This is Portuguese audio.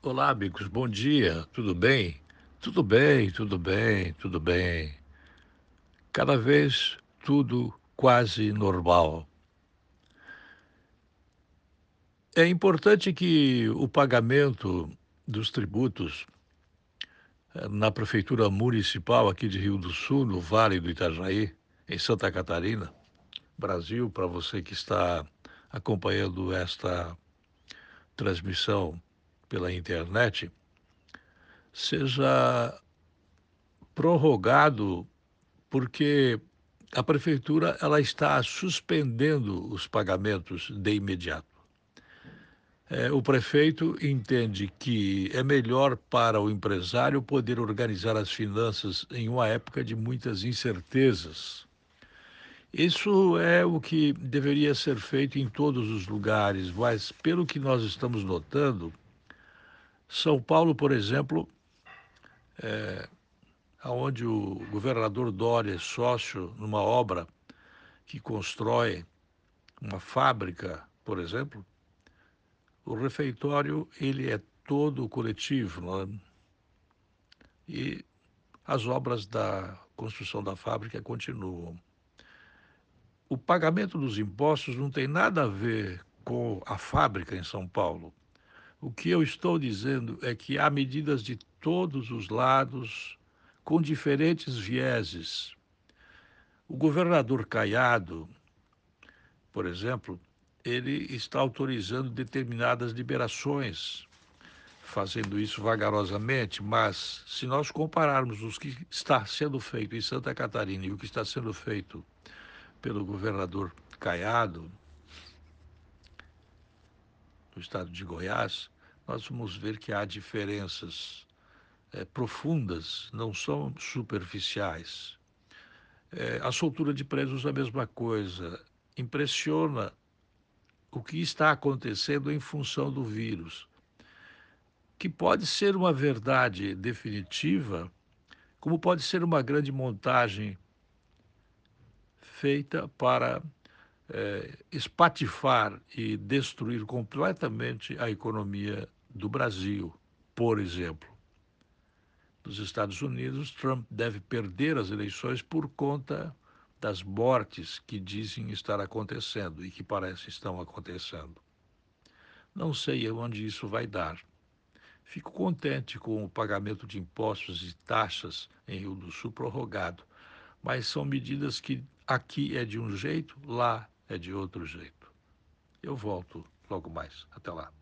Olá, amigos, bom dia, tudo bem? Tudo bem, tudo bem, tudo bem. Cada vez tudo quase normal. É importante que o pagamento dos tributos eh, na Prefeitura Municipal aqui de Rio do Sul, no Vale do Itajaí, em Santa Catarina, Brasil, para você que está acompanhando esta transmissão pela internet, seja prorrogado porque a prefeitura ela está suspendendo os pagamentos de imediato. É, o prefeito entende que é melhor para o empresário poder organizar as finanças em uma época de muitas incertezas. Isso é o que deveria ser feito em todos os lugares, mas pelo que nós estamos notando, São Paulo, por exemplo, é, onde o governador Dória é sócio numa obra que constrói uma fábrica, por exemplo, o refeitório ele é todo coletivo é? e as obras da construção da fábrica continuam. O pagamento dos impostos não tem nada a ver com a fábrica em São Paulo. O que eu estou dizendo é que há medidas de todos os lados, com diferentes vieses. O governador Caiado, por exemplo, ele está autorizando determinadas liberações, fazendo isso vagarosamente, mas se nós compararmos o que está sendo feito em Santa Catarina e o que está sendo feito pelo governador Caiado, no estado de Goiás, nós vamos ver que há diferenças é, profundas, não são superficiais. É, a soltura de presos é a mesma coisa. Impressiona o que está acontecendo em função do vírus, que pode ser uma verdade definitiva, como pode ser uma grande montagem feita para é, espatifar e destruir completamente a economia do Brasil, por exemplo. Nos Estados Unidos, Trump deve perder as eleições por conta das mortes que dizem estar acontecendo e que parece estão acontecendo. Não sei onde isso vai dar. Fico contente com o pagamento de impostos e taxas em Rio do Sul prorrogado, mas são medidas que aqui é de um jeito, lá é de outro jeito. Eu volto logo mais. Até lá.